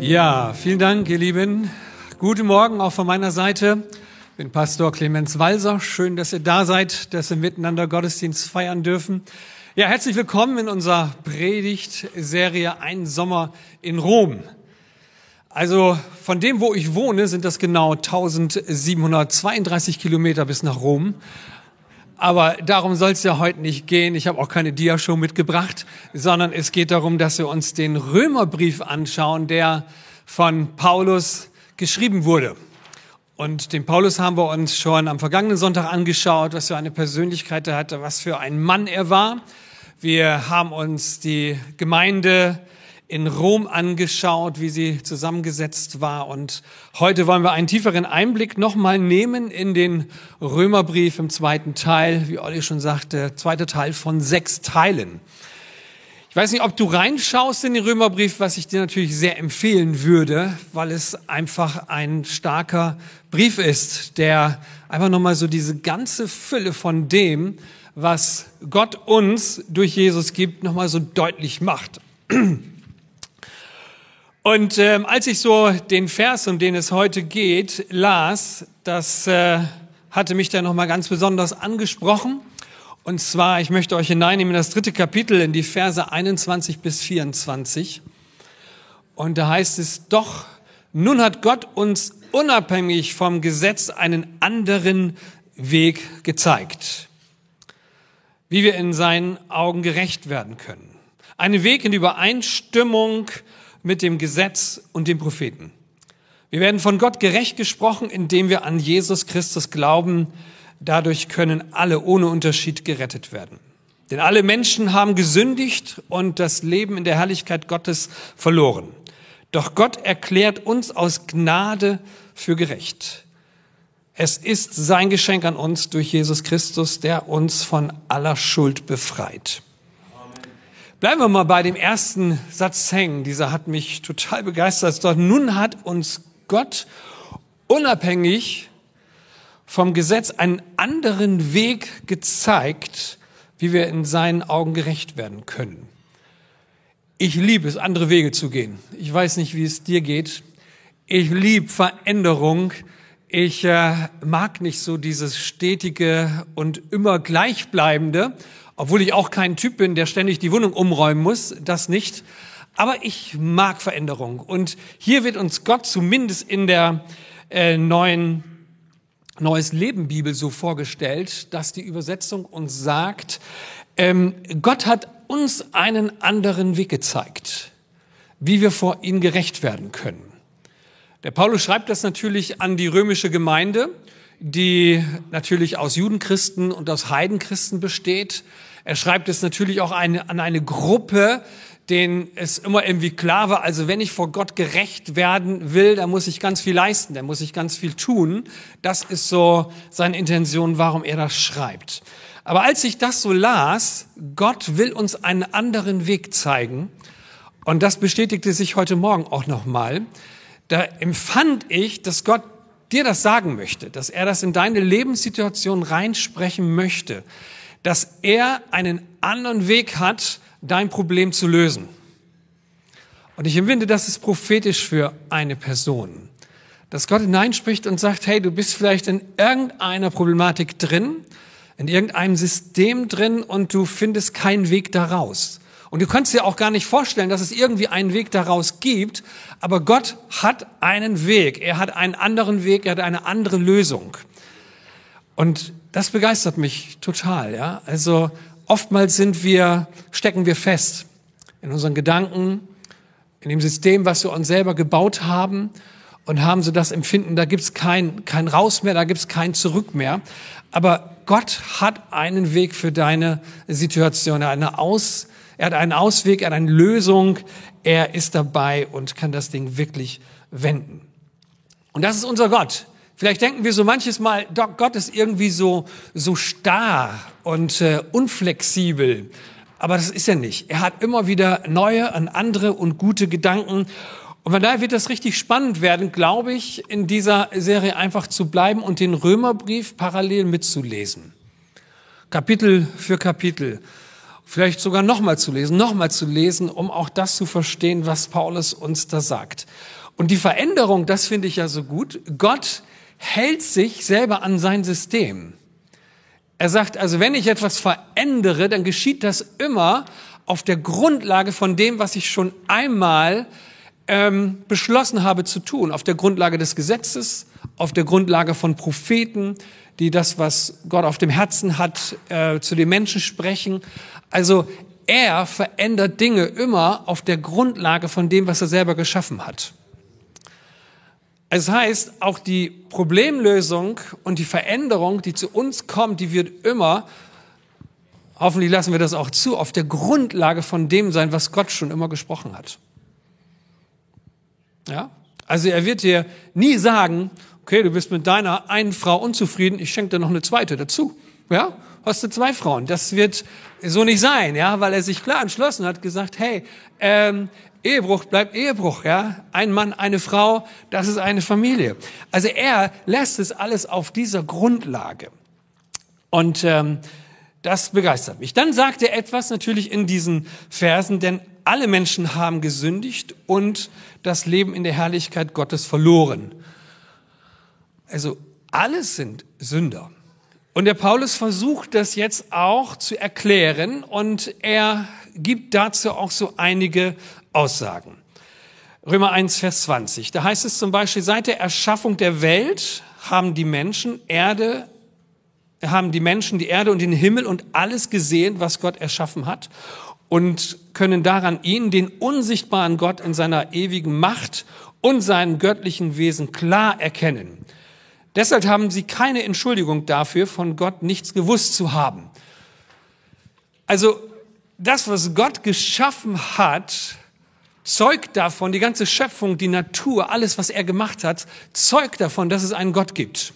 Ja, vielen Dank, ihr Lieben. Guten Morgen auch von meiner Seite. Ich bin Pastor Clemens Walser. Schön, dass ihr da seid, dass wir miteinander Gottesdienst feiern dürfen. Ja, herzlich willkommen in unserer Predigtserie Ein Sommer in Rom. Also von dem, wo ich wohne, sind das genau 1732 Kilometer bis nach Rom. Aber darum soll es ja heute nicht gehen. Ich habe auch keine Diashow mitgebracht, sondern es geht darum, dass wir uns den Römerbrief anschauen, der von Paulus geschrieben wurde. Und den Paulus haben wir uns schon am vergangenen Sonntag angeschaut, was für eine Persönlichkeit er hatte, was für ein Mann er war. Wir haben uns die Gemeinde in Rom angeschaut, wie sie zusammengesetzt war. Und heute wollen wir einen tieferen Einblick nochmal nehmen in den Römerbrief im zweiten Teil, wie Olli schon sagte, zweiter Teil von sechs Teilen. Ich weiß nicht, ob du reinschaust in den Römerbrief, was ich dir natürlich sehr empfehlen würde, weil es einfach ein starker Brief ist, der einfach nochmal so diese ganze Fülle von dem, was Gott uns durch Jesus gibt, nochmal so deutlich macht. Und ähm, als ich so den Vers, um den es heute geht, las, das äh, hatte mich dann nochmal ganz besonders angesprochen. Und zwar, ich möchte euch hineinnehmen in das dritte Kapitel, in die Verse 21 bis 24. Und da heißt es, doch, nun hat Gott uns unabhängig vom Gesetz einen anderen Weg gezeigt, wie wir in seinen Augen gerecht werden können. Einen Weg in Übereinstimmung mit dem Gesetz und dem Propheten. Wir werden von Gott gerecht gesprochen, indem wir an Jesus Christus glauben. Dadurch können alle ohne Unterschied gerettet werden. Denn alle Menschen haben gesündigt und das Leben in der Herrlichkeit Gottes verloren. Doch Gott erklärt uns aus Gnade für gerecht. Es ist sein Geschenk an uns durch Jesus Christus, der uns von aller Schuld befreit. Bleiben wir mal bei dem ersten Satz hängen. Dieser hat mich total begeistert. Doch nun hat uns Gott unabhängig vom Gesetz einen anderen Weg gezeigt, wie wir in seinen Augen gerecht werden können. Ich liebe es, andere Wege zu gehen. Ich weiß nicht, wie es dir geht. Ich liebe Veränderung. Ich äh, mag nicht so dieses stetige und immer gleichbleibende obwohl ich auch kein Typ bin, der ständig die Wohnung umräumen muss, das nicht. Aber ich mag Veränderung. Und hier wird uns Gott zumindest in der äh, neuen Neues Leben Bibel so vorgestellt, dass die Übersetzung uns sagt, ähm, Gott hat uns einen anderen Weg gezeigt, wie wir vor ihm gerecht werden können. Der Paulus schreibt das natürlich an die römische Gemeinde, die natürlich aus Judenchristen und aus Heidenchristen besteht. Er schreibt es natürlich auch eine, an eine Gruppe, denen es immer irgendwie klar war, also wenn ich vor Gott gerecht werden will, dann muss ich ganz viel leisten, dann muss ich ganz viel tun. Das ist so seine Intention, warum er das schreibt. Aber als ich das so las, Gott will uns einen anderen Weg zeigen, und das bestätigte sich heute Morgen auch nochmal, da empfand ich, dass Gott dir das sagen möchte, dass er das in deine Lebenssituation reinsprechen möchte dass er einen anderen Weg hat, dein Problem zu lösen. Und ich empfinde, das ist prophetisch für eine Person. Dass Gott hineinspricht und sagt, hey, du bist vielleicht in irgendeiner Problematik drin, in irgendeinem System drin und du findest keinen Weg daraus. Und du kannst dir auch gar nicht vorstellen, dass es irgendwie einen Weg daraus gibt, aber Gott hat einen Weg. Er hat einen anderen Weg, er hat eine andere Lösung. Und das begeistert mich total, ja. Also oftmals sind wir, stecken wir fest in unseren Gedanken, in dem System, was wir uns selber gebaut haben und haben so das Empfinden, da gibt's kein, kein Raus mehr, da gibt's kein Zurück mehr. Aber Gott hat einen Weg für deine Situation, eine Aus, er hat einen Ausweg, er hat eine Lösung, er ist dabei und kann das Ding wirklich wenden. Und das ist unser Gott. Vielleicht denken wir so manches Mal, Gott ist irgendwie so, so starr und äh, unflexibel. Aber das ist er nicht. Er hat immer wieder neue und andere und gute Gedanken. Und von daher wird das richtig spannend werden, glaube ich, in dieser Serie einfach zu bleiben und den Römerbrief parallel mitzulesen. Kapitel für Kapitel. vielleicht sogar nochmal zu lesen, nochmal zu lesen, um auch das zu verstehen, was Paulus uns da sagt. Und die Veränderung, das finde ich ja so gut. Gott hält sich selber an sein System. Er sagt also, wenn ich etwas verändere, dann geschieht das immer auf der Grundlage von dem, was ich schon einmal ähm, beschlossen habe zu tun, auf der Grundlage des Gesetzes, auf der Grundlage von Propheten, die das, was Gott auf dem Herzen hat, äh, zu den Menschen sprechen. Also er verändert Dinge immer auf der Grundlage von dem, was er selber geschaffen hat. Es heißt, auch die Problemlösung und die Veränderung, die zu uns kommt, die wird immer, hoffentlich lassen wir das auch zu, auf der Grundlage von dem sein, was Gott schon immer gesprochen hat. Ja? Also er wird dir nie sagen, okay, du bist mit deiner einen Frau unzufrieden, ich schenke dir noch eine zweite dazu. Ja? Hast du zwei Frauen? Das wird so nicht sein, ja, weil er sich klar entschlossen hat, gesagt, hey, ähm, Ehebruch bleibt Ehebruch, ja. Ein Mann, eine Frau, das ist eine Familie. Also er lässt es alles auf dieser Grundlage. Und ähm, das begeistert mich. Dann sagt er etwas natürlich in diesen Versen, denn alle Menschen haben gesündigt und das Leben in der Herrlichkeit Gottes verloren. Also alle sind Sünder. Und der Paulus versucht das jetzt auch zu erklären und er gibt dazu auch so einige Aussagen. Römer 1, Vers 20. Da heißt es zum Beispiel, seit der Erschaffung der Welt haben die Menschen Erde, haben die Menschen die Erde und den Himmel und alles gesehen, was Gott erschaffen hat und können daran ihn, den unsichtbaren Gott in seiner ewigen Macht und seinen göttlichen Wesen klar erkennen. Deshalb haben sie keine Entschuldigung dafür, von Gott nichts gewusst zu haben. Also das, was Gott geschaffen hat, zeugt davon, die ganze Schöpfung, die Natur, alles, was er gemacht hat, zeugt davon, dass es einen Gott gibt.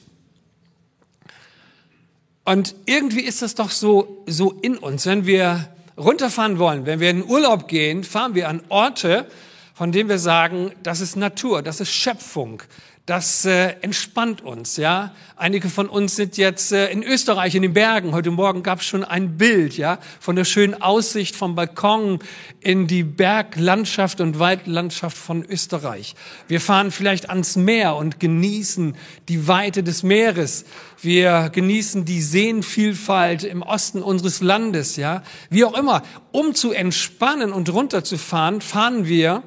Und irgendwie ist das doch so, so in uns. Wenn wir runterfahren wollen, wenn wir in Urlaub gehen, fahren wir an Orte, von denen wir sagen, das ist Natur, das ist Schöpfung, das äh, entspannt uns, ja. Einige von uns sind jetzt äh, in Österreich in den Bergen. Heute Morgen gab es schon ein Bild, ja, von der schönen Aussicht vom Balkon in die Berglandschaft und Waldlandschaft von Österreich. Wir fahren vielleicht ans Meer und genießen die Weite des Meeres. Wir genießen die Seenvielfalt im Osten unseres Landes, ja. Wie auch immer, um zu entspannen und runterzufahren, fahren wir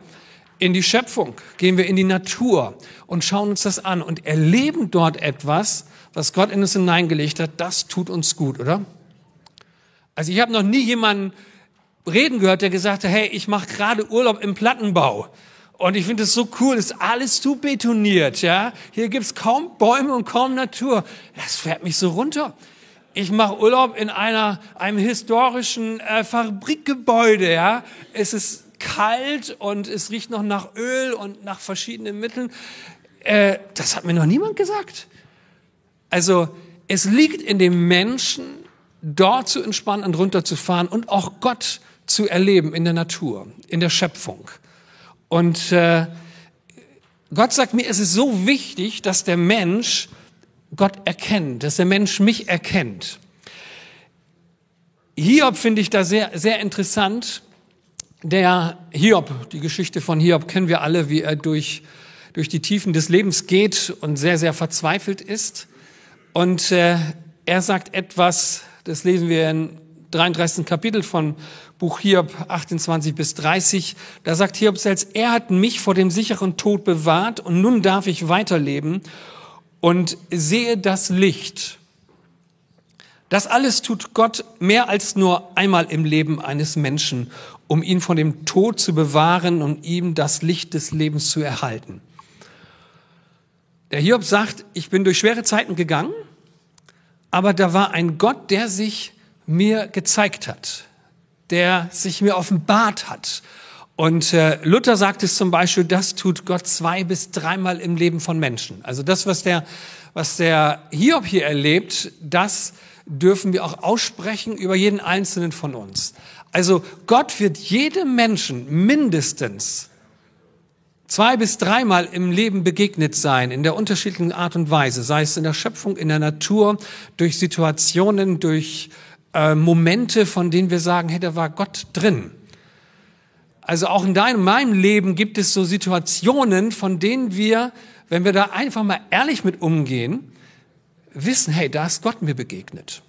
in die Schöpfung, gehen wir in die Natur und schauen uns das an und erleben dort etwas, was Gott in uns hineingelegt hat, das tut uns gut, oder? Also ich habe noch nie jemanden reden gehört, der gesagt hat, hey, ich mache gerade Urlaub im Plattenbau. Und ich finde es so cool, ist alles zu betoniert, ja. Hier gibt's kaum Bäume und kaum Natur. Das fährt mich so runter. Ich mache Urlaub in einer einem historischen äh, Fabrikgebäude, ja. Es ist kalt und es riecht noch nach Öl und nach verschiedenen Mitteln. Äh, das hat mir noch niemand gesagt. Also es liegt in dem Menschen, dort zu entspannen und runterzufahren und auch Gott zu erleben in der Natur, in der Schöpfung. Und äh, Gott sagt mir, es ist so wichtig, dass der Mensch Gott erkennt, dass der Mensch mich erkennt. Hiob finde ich da sehr, sehr interessant der Hiob, die Geschichte von Hiob kennen wir alle, wie er durch, durch die Tiefen des Lebens geht und sehr, sehr verzweifelt ist. Und äh, er sagt etwas, das lesen wir im 33. Kapitel von Buch Hiob 28 bis 30. Da sagt Hiob selbst, er hat mich vor dem sicheren Tod bewahrt und nun darf ich weiterleben und sehe das Licht. Das alles tut Gott mehr als nur einmal im Leben eines Menschen um ihn von dem Tod zu bewahren und ihm das Licht des Lebens zu erhalten. Der Hiob sagt, ich bin durch schwere Zeiten gegangen, aber da war ein Gott, der sich mir gezeigt hat, der sich mir offenbart hat. Und äh, Luther sagt es zum Beispiel, das tut Gott zwei bis dreimal im Leben von Menschen. Also das, was der, was der Hiob hier erlebt, das dürfen wir auch aussprechen über jeden einzelnen von uns. Also Gott wird jedem Menschen mindestens zwei bis dreimal im Leben begegnet sein, in der unterschiedlichen Art und Weise, sei es in der Schöpfung, in der Natur, durch Situationen, durch äh, Momente, von denen wir sagen, hey, da war Gott drin. Also auch in deinem, meinem Leben gibt es so Situationen, von denen wir, wenn wir da einfach mal ehrlich mit umgehen, wissen, hey, da ist Gott mir begegnet.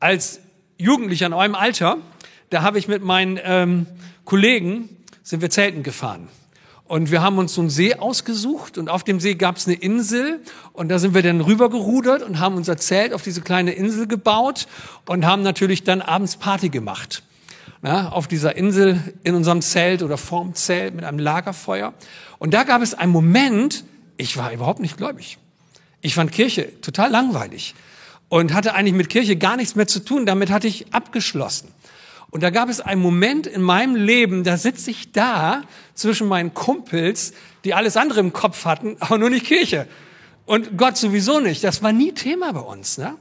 Als Jugendlicher in eurem Alter, da habe ich mit meinen ähm, Kollegen, sind wir Zelten gefahren. Und wir haben uns so einen See ausgesucht und auf dem See gab es eine Insel und da sind wir dann rübergerudert und haben unser Zelt auf diese kleine Insel gebaut und haben natürlich dann abends Party gemacht. Na, auf dieser Insel in unserem Zelt oder vorm Zelt mit einem Lagerfeuer. Und da gab es einen Moment, ich war überhaupt nicht gläubig. Ich fand Kirche total langweilig und hatte eigentlich mit Kirche gar nichts mehr zu tun. Damit hatte ich abgeschlossen. Und da gab es einen Moment in meinem Leben, da sitze ich da zwischen meinen Kumpels, die alles andere im Kopf hatten, aber nur nicht Kirche. Und Gott sowieso nicht. Das war nie Thema bei uns. Ne?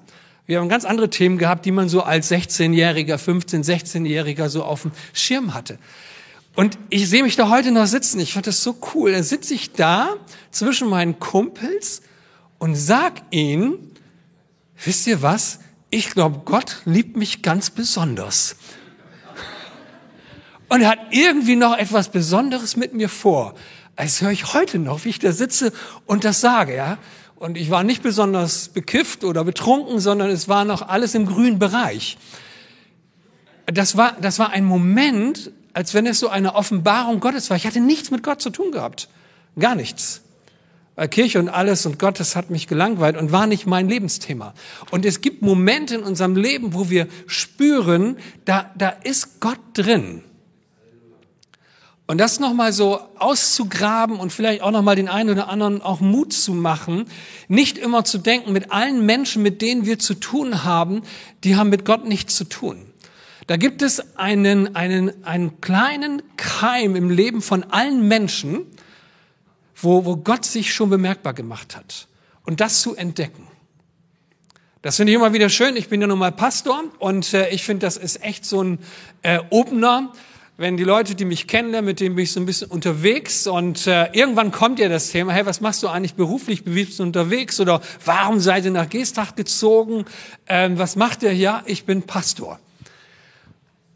Wir haben ganz andere Themen gehabt, die man so als 16-Jähriger, 15-, 16-Jähriger so auf dem Schirm hatte. Und ich sehe mich da heute noch sitzen. Ich fand das so cool. Da sitze ich da zwischen meinen Kumpels und sag ihnen, wisst ihr was? Ich glaube, Gott liebt mich ganz besonders. Und er hat irgendwie noch etwas Besonderes mit mir vor. Das höre ich heute noch, wie ich da sitze und das sage, ja. Und ich war nicht besonders bekifft oder betrunken, sondern es war noch alles im grünen Bereich. Das war, das war ein Moment, als wenn es so eine Offenbarung Gottes war. Ich hatte nichts mit Gott zu tun gehabt. Gar nichts. Weil Kirche und alles und Gott, das hat mich gelangweilt und war nicht mein Lebensthema. Und es gibt Momente in unserem Leben, wo wir spüren, da, da ist Gott drin. Und das nochmal so auszugraben und vielleicht auch nochmal den einen oder anderen auch Mut zu machen, nicht immer zu denken, mit allen Menschen, mit denen wir zu tun haben, die haben mit Gott nichts zu tun. Da gibt es einen, einen, einen kleinen Keim im Leben von allen Menschen, wo, wo Gott sich schon bemerkbar gemacht hat. Und das zu entdecken. Das finde ich immer wieder schön. Ich bin ja nun mal Pastor und äh, ich finde, das ist echt so ein äh, Opener wenn die Leute, die mich kennen, mit denen bin ich so ein bisschen unterwegs und äh, irgendwann kommt ja das Thema, hey, was machst du eigentlich beruflich, bist du unterwegs oder warum seid ihr nach Geestach gezogen, ähm, was macht ihr? Ja, ich bin Pastor.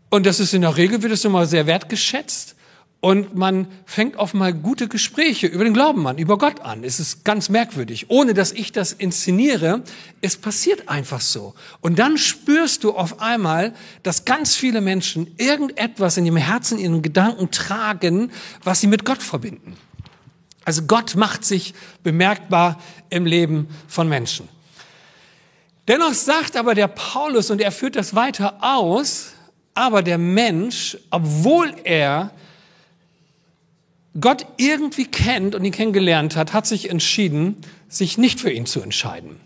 Und das ist in der Regel, wird es immer sehr wertgeschätzt und man fängt auf mal gute Gespräche über den Glauben an, über Gott an. Es ist ganz merkwürdig. Ohne dass ich das inszeniere, es passiert einfach so. Und dann spürst du auf einmal, dass ganz viele Menschen irgendetwas in ihrem Herzen, in ihren Gedanken tragen, was sie mit Gott verbinden. Also Gott macht sich bemerkbar im Leben von Menschen. Dennoch sagt aber der Paulus, und er führt das weiter aus, aber der Mensch, obwohl er Gott irgendwie kennt und ihn kennengelernt hat, hat sich entschieden, sich nicht für ihn zu entscheiden.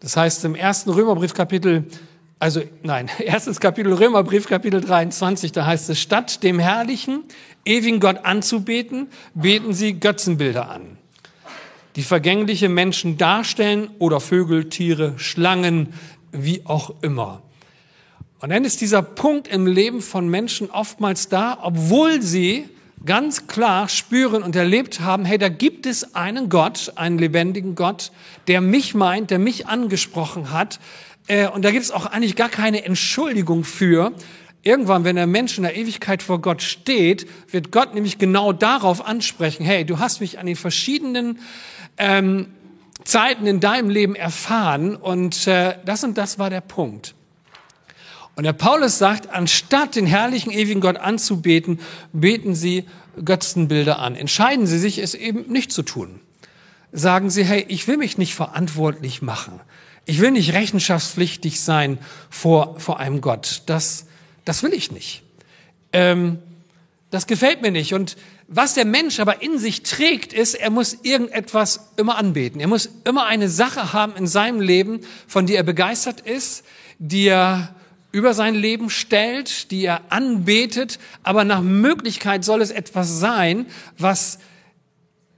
Das heißt, im ersten Römerbrief Kapitel, also nein, erstes Kapitel Römerbrief Kapitel 23, da heißt es, statt dem herrlichen, ewigen Gott anzubeten, beten sie Götzenbilder an, die vergängliche Menschen darstellen oder Vögel, Tiere, Schlangen, wie auch immer. Und dann ist dieser Punkt im Leben von Menschen oftmals da, obwohl sie ganz klar spüren und erlebt haben, hey, da gibt es einen Gott, einen lebendigen Gott, der mich meint, der mich angesprochen hat. Äh, und da gibt es auch eigentlich gar keine Entschuldigung für. Irgendwann, wenn der Mensch in der Ewigkeit vor Gott steht, wird Gott nämlich genau darauf ansprechen, hey, du hast mich an den verschiedenen ähm, Zeiten in deinem Leben erfahren und äh, das und das war der Punkt. Und der Paulus sagt, anstatt den herrlichen, ewigen Gott anzubeten, beten sie Götzenbilder an. Entscheiden sie sich, es eben nicht zu tun. Sagen sie, hey, ich will mich nicht verantwortlich machen. Ich will nicht rechenschaftspflichtig sein vor, vor einem Gott. Das, das will ich nicht. Ähm, das gefällt mir nicht. Und was der Mensch aber in sich trägt, ist, er muss irgendetwas immer anbeten. Er muss immer eine Sache haben in seinem Leben, von der er begeistert ist, die er über sein Leben stellt, die er anbetet, aber nach Möglichkeit soll es etwas sein, was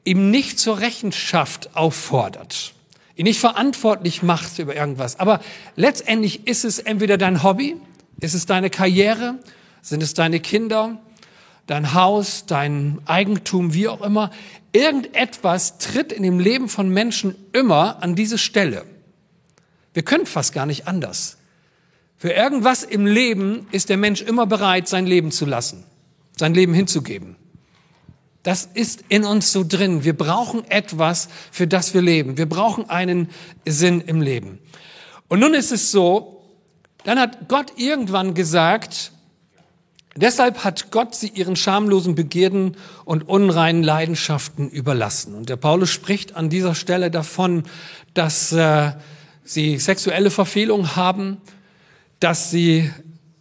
ihm nicht zur Rechenschaft auffordert, ihn nicht verantwortlich macht über irgendwas. Aber letztendlich ist es entweder dein Hobby, ist es deine Karriere, sind es deine Kinder, dein Haus, dein Eigentum, wie auch immer. Irgendetwas tritt in dem Leben von Menschen immer an diese Stelle. Wir können fast gar nicht anders. Für irgendwas im Leben ist der Mensch immer bereit, sein Leben zu lassen, sein Leben hinzugeben. Das ist in uns so drin. Wir brauchen etwas, für das wir leben. Wir brauchen einen Sinn im Leben. Und nun ist es so, dann hat Gott irgendwann gesagt, deshalb hat Gott sie ihren schamlosen Begierden und unreinen Leidenschaften überlassen. Und der Paulus spricht an dieser Stelle davon, dass äh, sie sexuelle Verfehlung haben, dass sie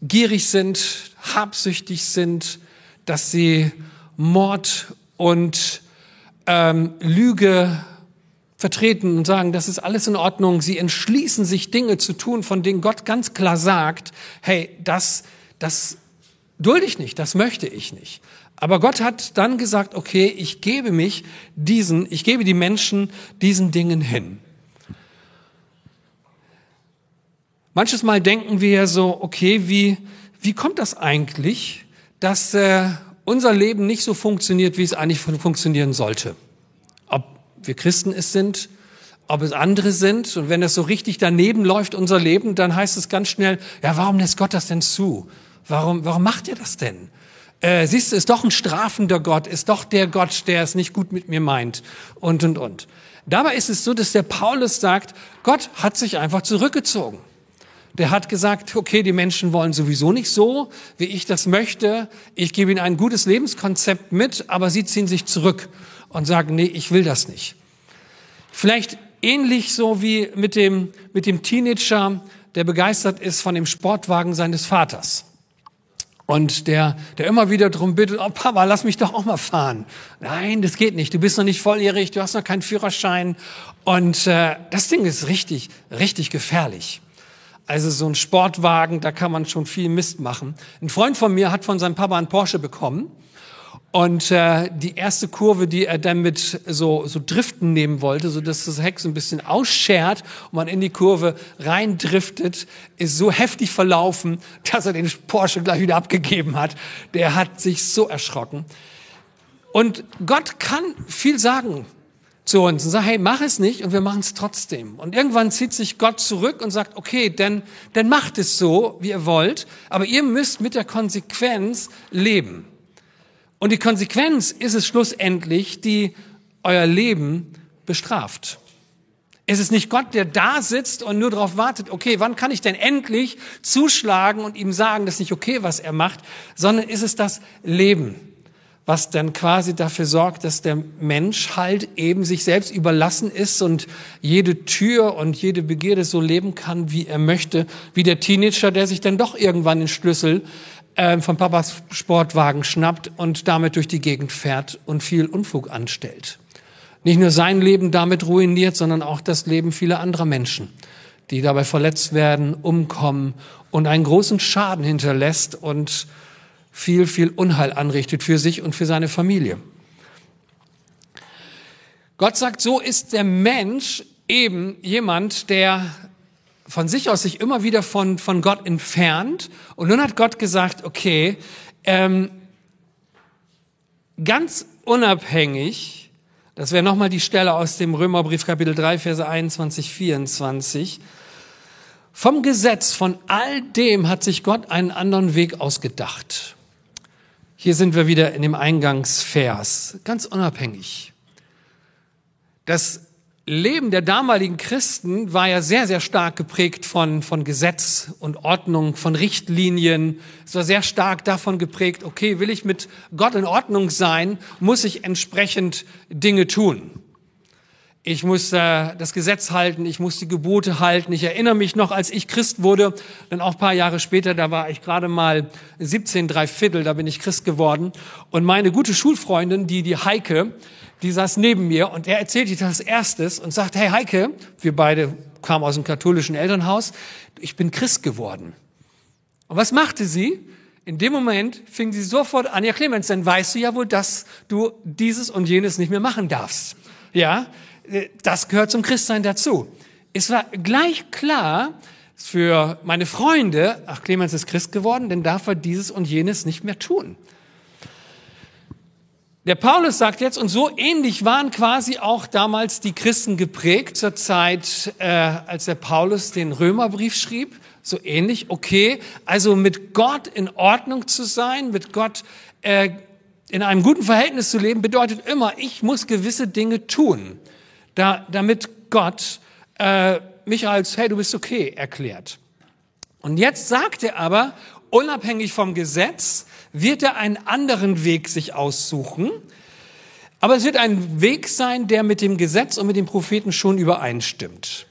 gierig sind, habsüchtig sind, dass sie Mord und ähm, Lüge vertreten und sagen, das ist alles in Ordnung. Sie entschließen sich Dinge zu tun, von denen Gott ganz klar sagt, hey, das, das dulde ich nicht, das möchte ich nicht. Aber Gott hat dann gesagt, okay, ich gebe mich diesen, ich gebe die Menschen diesen Dingen hin. Manches Mal denken wir ja so, okay, wie, wie kommt das eigentlich, dass äh, unser Leben nicht so funktioniert, wie es eigentlich funktionieren sollte? Ob wir Christen es sind, ob es andere sind. Und wenn das so richtig daneben läuft, unser Leben, dann heißt es ganz schnell, ja, warum lässt Gott das denn zu? Warum, warum macht er das denn? Äh, siehst du, ist doch ein strafender Gott, ist doch der Gott, der es nicht gut mit mir meint und, und, und. Dabei ist es so, dass der Paulus sagt, Gott hat sich einfach zurückgezogen der hat gesagt, okay, die Menschen wollen sowieso nicht so, wie ich das möchte. Ich gebe ihnen ein gutes Lebenskonzept mit, aber sie ziehen sich zurück und sagen, nee, ich will das nicht. Vielleicht ähnlich so wie mit dem, mit dem Teenager, der begeistert ist von dem Sportwagen seines Vaters. Und der, der immer wieder darum bittet, oh Papa, lass mich doch auch mal fahren. Nein, das geht nicht. Du bist noch nicht volljährig, du hast noch keinen Führerschein. Und äh, das Ding ist richtig, richtig gefährlich. Also so ein Sportwagen, da kann man schon viel Mist machen. Ein Freund von mir hat von seinem Papa einen Porsche bekommen. Und äh, die erste Kurve, die er dann mit so, so Driften nehmen wollte, so dass das Heck so ein bisschen ausschert und man in die Kurve reindriftet, ist so heftig verlaufen, dass er den Porsche gleich wieder abgegeben hat. Der hat sich so erschrocken. Und Gott kann viel sagen zu uns und sagt, hey, mach es nicht und wir machen es trotzdem. Und irgendwann zieht sich Gott zurück und sagt, okay, dann, dann macht es so, wie ihr wollt, aber ihr müsst mit der Konsequenz leben. Und die Konsequenz ist es schlussendlich, die euer Leben bestraft. Es ist nicht Gott, der da sitzt und nur darauf wartet, okay, wann kann ich denn endlich zuschlagen und ihm sagen, das ist nicht okay, was er macht, sondern ist es das Leben was dann quasi dafür sorgt, dass der Mensch halt eben sich selbst überlassen ist und jede Tür und jede Begierde so leben kann, wie er möchte, wie der Teenager, der sich dann doch irgendwann den Schlüssel äh, von Papas Sportwagen schnappt und damit durch die Gegend fährt und viel Unfug anstellt. Nicht nur sein Leben damit ruiniert, sondern auch das Leben vieler anderer Menschen, die dabei verletzt werden, umkommen und einen großen Schaden hinterlässt und viel, viel Unheil anrichtet für sich und für seine Familie. Gott sagt, so ist der Mensch eben jemand, der von sich aus sich immer wieder von, von Gott entfernt. Und nun hat Gott gesagt, okay, ähm, ganz unabhängig, das wäre nochmal die Stelle aus dem Römerbrief Kapitel 3, Verse 21, 24, vom Gesetz, von all dem hat sich Gott einen anderen Weg ausgedacht. Hier sind wir wieder in dem Eingangsvers, ganz unabhängig. Das Leben der damaligen Christen war ja sehr, sehr stark geprägt von, von Gesetz und Ordnung, von Richtlinien. Es war sehr stark davon geprägt, okay, will ich mit Gott in Ordnung sein, muss ich entsprechend Dinge tun. Ich muss äh, das Gesetz halten, ich muss die Gebote halten. Ich erinnere mich noch, als ich Christ wurde, dann auch paar Jahre später, da war ich gerade mal 17, drei Viertel, da bin ich Christ geworden. Und meine gute Schulfreundin, die, die Heike, die saß neben mir und er erzählte das erstes und sagte, hey Heike, wir beide kamen aus dem katholischen Elternhaus, ich bin Christ geworden. Und was machte sie? In dem Moment fing sie sofort an, ja Clemens, dann weißt du ja wohl, dass du dieses und jenes nicht mehr machen darfst. Ja, das gehört zum Christsein dazu. Es war gleich klar für meine Freunde, ach, Clemens ist Christ geworden, denn darf er dieses und jenes nicht mehr tun. Der Paulus sagt jetzt, und so ähnlich waren quasi auch damals die Christen geprägt zur Zeit, äh, als der Paulus den Römerbrief schrieb. so ähnlich. Okay, also mit Gott in Ordnung zu sein, mit Gott äh, in einem guten Verhältnis zu leben, bedeutet immer, ich muss gewisse Dinge tun, da, damit Gott äh, mich als, hey, du bist okay, erklärt. Und jetzt sagt er aber, unabhängig vom Gesetz, wird er einen anderen Weg sich aussuchen. Aber es wird ein Weg sein, der mit dem Gesetz und mit den Propheten schon übereinstimmt.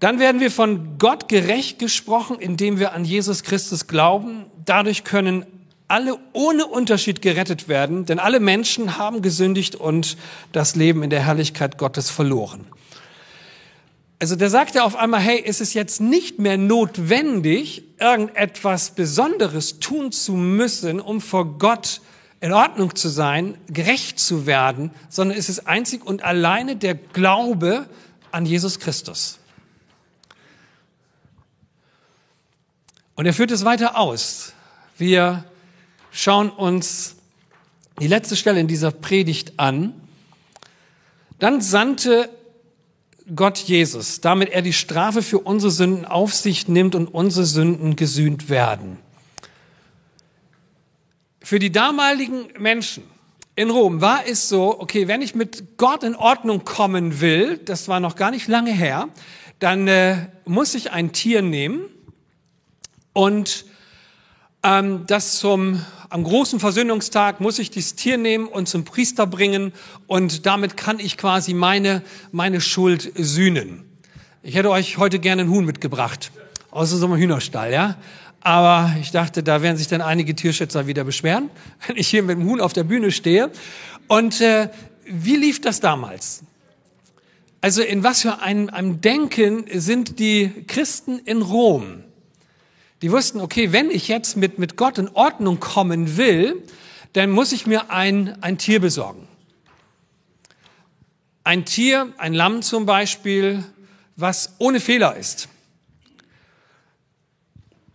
Dann werden wir von Gott gerecht gesprochen, indem wir an Jesus Christus glauben. Dadurch können alle ohne Unterschied gerettet werden, denn alle Menschen haben gesündigt und das Leben in der Herrlichkeit Gottes verloren. Also da sagt er auf einmal, hey, ist es jetzt nicht mehr notwendig, irgendetwas Besonderes tun zu müssen, um vor Gott in Ordnung zu sein, gerecht zu werden, sondern es ist einzig und alleine der Glaube an Jesus Christus. Und er führt es weiter aus. Wir schauen uns die letzte Stelle in dieser Predigt an. Dann sandte Gott Jesus, damit er die Strafe für unsere Sünden auf sich nimmt und unsere Sünden gesühnt werden. Für die damaligen Menschen in Rom war es so, okay, wenn ich mit Gott in Ordnung kommen will, das war noch gar nicht lange her, dann äh, muss ich ein Tier nehmen und ähm, das zum am großen Versöhnungstag muss ich dieses Tier nehmen und zum Priester bringen und damit kann ich quasi meine meine Schuld sühnen. Ich hätte euch heute gerne einen Huhn mitgebracht aus so einem Hühnerstall, ja. Aber ich dachte, da werden sich dann einige Tierschützer wieder beschweren, wenn ich hier mit dem Huhn auf der Bühne stehe. Und äh, wie lief das damals? Also in was für einem, einem Denken sind die Christen in Rom? Die wussten, okay, wenn ich jetzt mit, mit Gott in Ordnung kommen will, dann muss ich mir ein, ein Tier besorgen. Ein Tier, ein Lamm zum Beispiel, was ohne Fehler ist.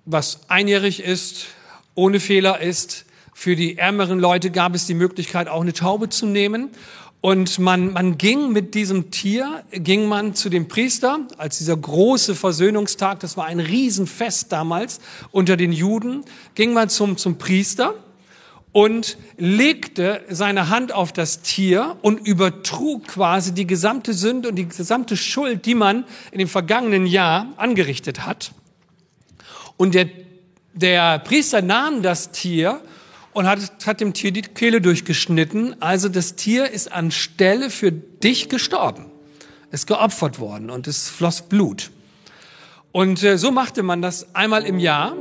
Was einjährig ist, ohne Fehler ist. Für die ärmeren Leute gab es die Möglichkeit, auch eine Taube zu nehmen. Und man, man ging mit diesem Tier, ging man zu dem Priester, als dieser große Versöhnungstag, das war ein Riesenfest damals unter den Juden, ging man zum, zum Priester und legte seine Hand auf das Tier und übertrug quasi die gesamte Sünde und die gesamte Schuld, die man in dem vergangenen Jahr angerichtet hat. Und der, der Priester nahm das Tier und hat, hat dem Tier die Kehle durchgeschnitten. Also das Tier ist anstelle für dich gestorben, ist geopfert worden und es floss Blut. Und äh, so machte man das einmal im Jahr.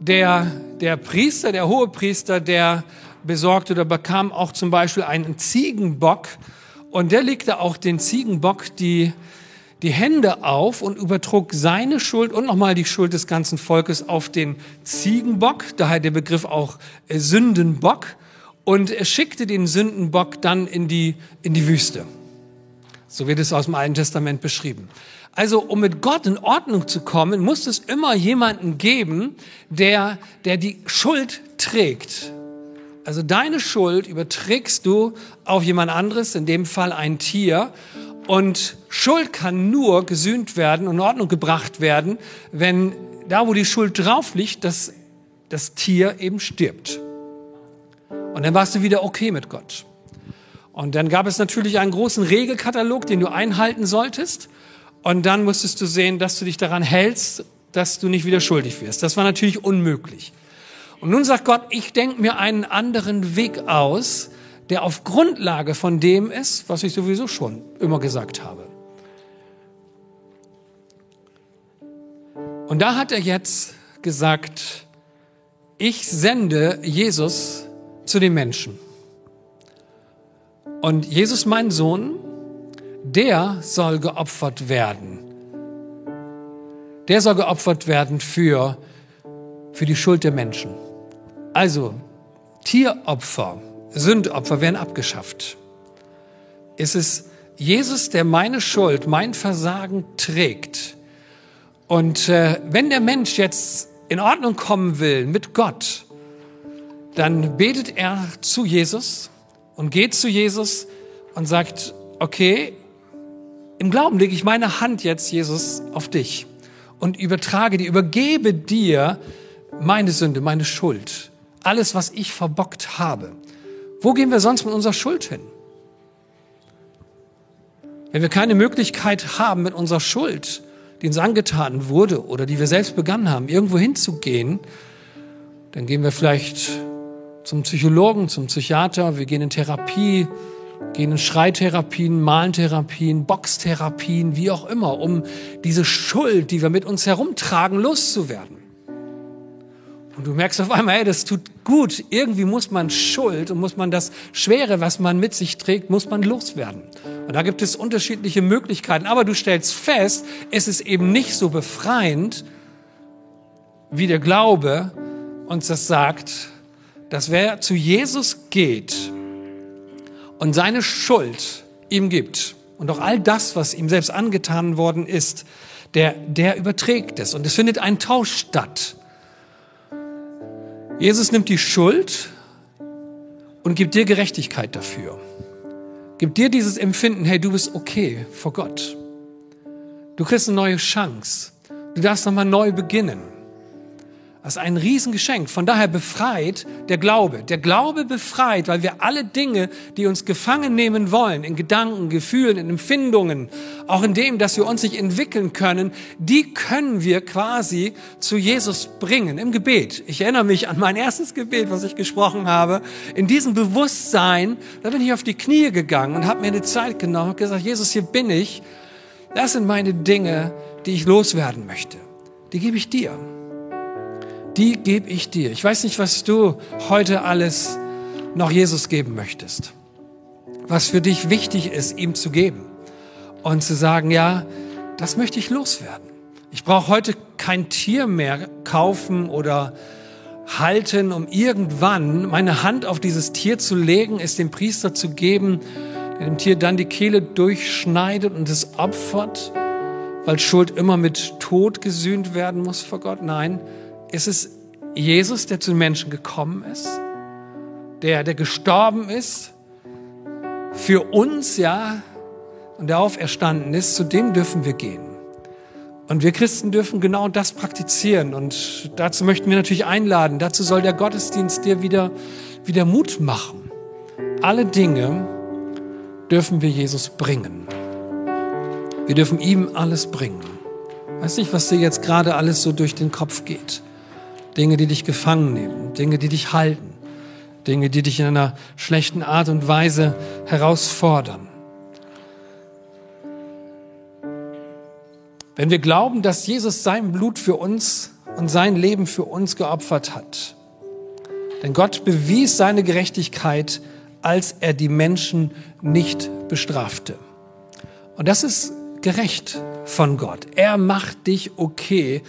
Der, der Priester, der hohe Priester, der besorgte oder bekam auch zum Beispiel einen Ziegenbock und der legte auch den Ziegenbock die die Hände auf und übertrug seine Schuld und nochmal die Schuld des ganzen Volkes auf den Ziegenbock, daher der Begriff auch äh, Sündenbock, und er schickte den Sündenbock dann in die, in die Wüste. So wird es aus dem Alten Testament beschrieben. Also, um mit Gott in Ordnung zu kommen, muss es immer jemanden geben, der, der die Schuld trägt. Also deine Schuld überträgst du auf jemand anderes, in dem Fall ein Tier. Und Schuld kann nur gesühnt werden und in Ordnung gebracht werden, wenn da, wo die Schuld drauf liegt, das, das Tier eben stirbt. Und dann warst du wieder okay mit Gott. Und dann gab es natürlich einen großen Regelkatalog, den du einhalten solltest. Und dann musstest du sehen, dass du dich daran hältst, dass du nicht wieder schuldig wirst. Das war natürlich unmöglich. Und nun sagt Gott, ich denke mir einen anderen Weg aus, der auf Grundlage von dem ist, was ich sowieso schon immer gesagt habe. Und da hat er jetzt gesagt, ich sende Jesus zu den Menschen. Und Jesus, mein Sohn, der soll geopfert werden. Der soll geopfert werden für, für die Schuld der Menschen. Also, Tieropfer Sündopfer werden abgeschafft. Es ist Jesus, der meine Schuld, mein Versagen trägt. Und äh, wenn der Mensch jetzt in Ordnung kommen will mit Gott, dann betet er zu Jesus und geht zu Jesus und sagt, okay, im Glauben lege ich meine Hand jetzt, Jesus, auf dich. und übertrage dir, übergebe dir meine Sünde, meine Schuld, alles, was ich verbockt habe. Wo gehen wir sonst mit unserer Schuld hin? Wenn wir keine Möglichkeit haben, mit unserer Schuld, die uns angetan wurde oder die wir selbst begangen haben, irgendwo hinzugehen, dann gehen wir vielleicht zum Psychologen, zum Psychiater, wir gehen in Therapie, gehen in Schreitherapien, Malentherapien, Boxtherapien, wie auch immer, um diese Schuld, die wir mit uns herumtragen, loszuwerden. Und du merkst auf einmal, hey, das tut gut. Irgendwie muss man Schuld und muss man das Schwere, was man mit sich trägt, muss man loswerden. Und da gibt es unterschiedliche Möglichkeiten. Aber du stellst fest, es ist eben nicht so befreiend, wie der Glaube uns das sagt, dass wer zu Jesus geht und seine Schuld ihm gibt und auch all das, was ihm selbst angetan worden ist, der, der überträgt es. Und es findet ein Tausch statt. Jesus nimmt die Schuld und gibt dir Gerechtigkeit dafür. Gibt dir dieses Empfinden, hey, du bist okay vor Gott. Du kriegst eine neue Chance. Du darfst nochmal neu beginnen. Das ist ein Riesengeschenk. Von daher befreit der Glaube. Der Glaube befreit, weil wir alle Dinge, die uns gefangen nehmen wollen, in Gedanken, Gefühlen, in Empfindungen, auch in dem, dass wir uns nicht entwickeln können, die können wir quasi zu Jesus bringen im Gebet. Ich erinnere mich an mein erstes Gebet, was ich gesprochen habe. In diesem Bewusstsein, da bin ich auf die Knie gegangen und habe mir eine Zeit genommen und gesagt, Jesus, hier bin ich. Das sind meine Dinge, die ich loswerden möchte. Die gebe ich dir die gebe ich dir. Ich weiß nicht, was du heute alles noch Jesus geben möchtest. Was für dich wichtig ist, ihm zu geben. Und zu sagen, ja, das möchte ich loswerden. Ich brauche heute kein Tier mehr kaufen oder halten, um irgendwann meine Hand auf dieses Tier zu legen, es dem Priester zu geben, der dem Tier dann die Kehle durchschneidet und es opfert, weil Schuld immer mit Tod gesühnt werden muss vor Gott. Nein, ist es Jesus, der zu den Menschen gekommen ist, der, der gestorben ist für uns, ja, und der auferstanden ist, zu dem dürfen wir gehen. Und wir Christen dürfen genau das praktizieren. Und dazu möchten wir natürlich einladen. Dazu soll der Gottesdienst dir wieder, wieder Mut machen. Alle Dinge dürfen wir Jesus bringen. Wir dürfen ihm alles bringen. Weiß nicht, was dir jetzt gerade alles so durch den Kopf geht. Dinge, die dich gefangen nehmen, Dinge, die dich halten, Dinge, die dich in einer schlechten Art und Weise herausfordern. Wenn wir glauben, dass Jesus sein Blut für uns und sein Leben für uns geopfert hat, denn Gott bewies seine Gerechtigkeit, als er die Menschen nicht bestrafte. Und das ist gerecht von Gott. Er macht dich okay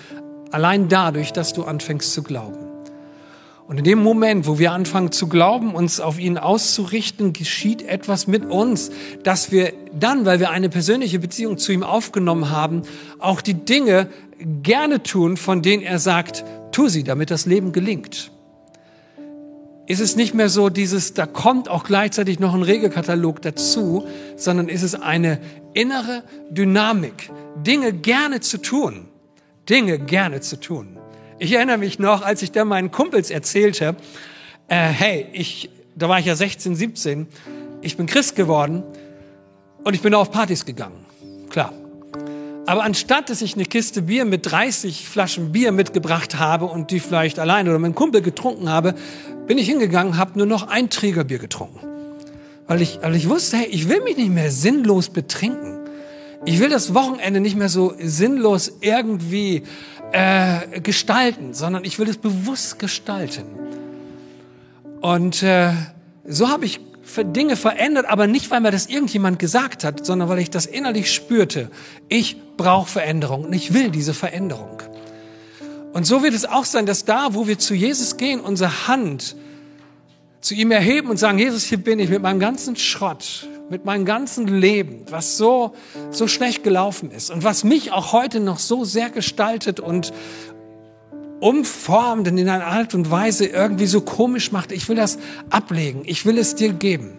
Allein dadurch, dass du anfängst zu glauben. Und in dem Moment, wo wir anfangen zu glauben, uns auf ihn auszurichten, geschieht etwas mit uns, dass wir dann, weil wir eine persönliche Beziehung zu ihm aufgenommen haben, auch die Dinge gerne tun, von denen er sagt, tu sie, damit das Leben gelingt. Ist es nicht mehr so dieses, da kommt auch gleichzeitig noch ein Regelkatalog dazu, sondern ist es eine innere Dynamik, Dinge gerne zu tun Dinge gerne zu tun. Ich erinnere mich noch, als ich da meinen Kumpels erzählte, äh, hey, ich, da war ich ja 16, 17, ich bin Christ geworden und ich bin auf Partys gegangen. Klar. Aber anstatt, dass ich eine Kiste Bier mit 30 Flaschen Bier mitgebracht habe und die vielleicht alleine oder mein Kumpel getrunken habe, bin ich hingegangen, habe nur noch ein Trägerbier getrunken. Weil ich, weil ich wusste, hey, ich will mich nicht mehr sinnlos betrinken. Ich will das Wochenende nicht mehr so sinnlos irgendwie äh, gestalten, sondern ich will es bewusst gestalten. Und äh, so habe ich Dinge verändert, aber nicht, weil mir das irgendjemand gesagt hat, sondern weil ich das innerlich spürte. Ich brauche Veränderung und ich will diese Veränderung. Und so wird es auch sein, dass da, wo wir zu Jesus gehen, unsere Hand zu ihm erheben und sagen, Jesus, hier bin ich mit meinem ganzen Schrott, mit meinem ganzen Leben, was so, so schlecht gelaufen ist und was mich auch heute noch so sehr gestaltet und umformt und in einer Art und Weise irgendwie so komisch macht. Ich will das ablegen. Ich will es dir geben.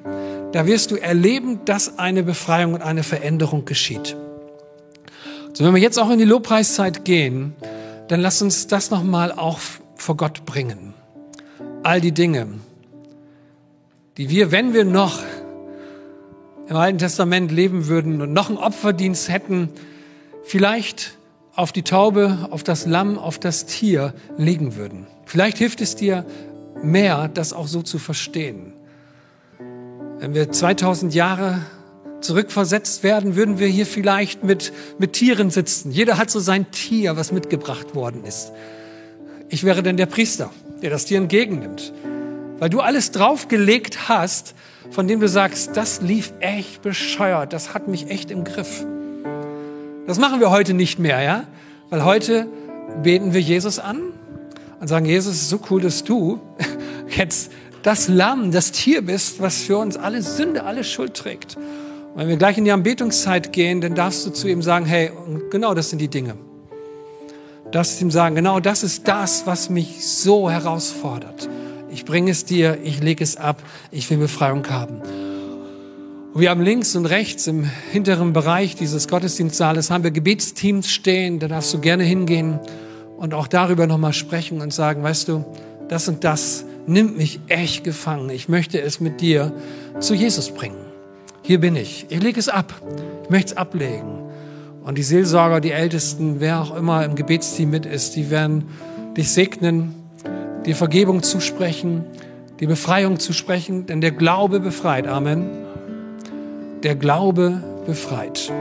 Da wirst du erleben, dass eine Befreiung und eine Veränderung geschieht. So, wenn wir jetzt auch in die Lobpreiszeit gehen, dann lass uns das nochmal auch vor Gott bringen. All die Dinge, die wir, wenn wir noch im Alten Testament leben würden und noch einen Opferdienst hätten, vielleicht auf die Taube, auf das Lamm, auf das Tier legen würden. Vielleicht hilft es dir mehr, das auch so zu verstehen. Wenn wir 2000 Jahre zurückversetzt werden, würden wir hier vielleicht mit, mit Tieren sitzen. Jeder hat so sein Tier, was mitgebracht worden ist. Ich wäre denn der Priester, der das Tier entgegennimmt. Weil du alles draufgelegt hast, von dem du sagst, das lief echt bescheuert, das hat mich echt im Griff. Das machen wir heute nicht mehr, ja? Weil heute beten wir Jesus an und sagen, Jesus, so cool, dass du jetzt das Lamm, das Tier bist, was für uns alle Sünde, alle Schuld trägt. Und wenn wir gleich in die Anbetungszeit gehen, dann darfst du zu ihm sagen, hey, genau das sind die Dinge. Darfst ihm sagen, genau das ist das, was mich so herausfordert. Ich bringe es dir, ich lege es ab, ich will Befreiung haben. Und wir haben links und rechts im hinteren Bereich dieses Gottesdienstsaales haben wir Gebetsteams stehen, da darfst du gerne hingehen und auch darüber nochmal sprechen und sagen, weißt du, das und das nimmt mich echt gefangen. Ich möchte es mit dir zu Jesus bringen. Hier bin ich. Ich lege es ab. Ich möchte es ablegen. Und die Seelsorger, die Ältesten, wer auch immer im Gebetsteam mit ist, die werden dich segnen, die Vergebung zusprechen, die Befreiung zusprechen, denn der Glaube befreit. Amen. Der Glaube befreit.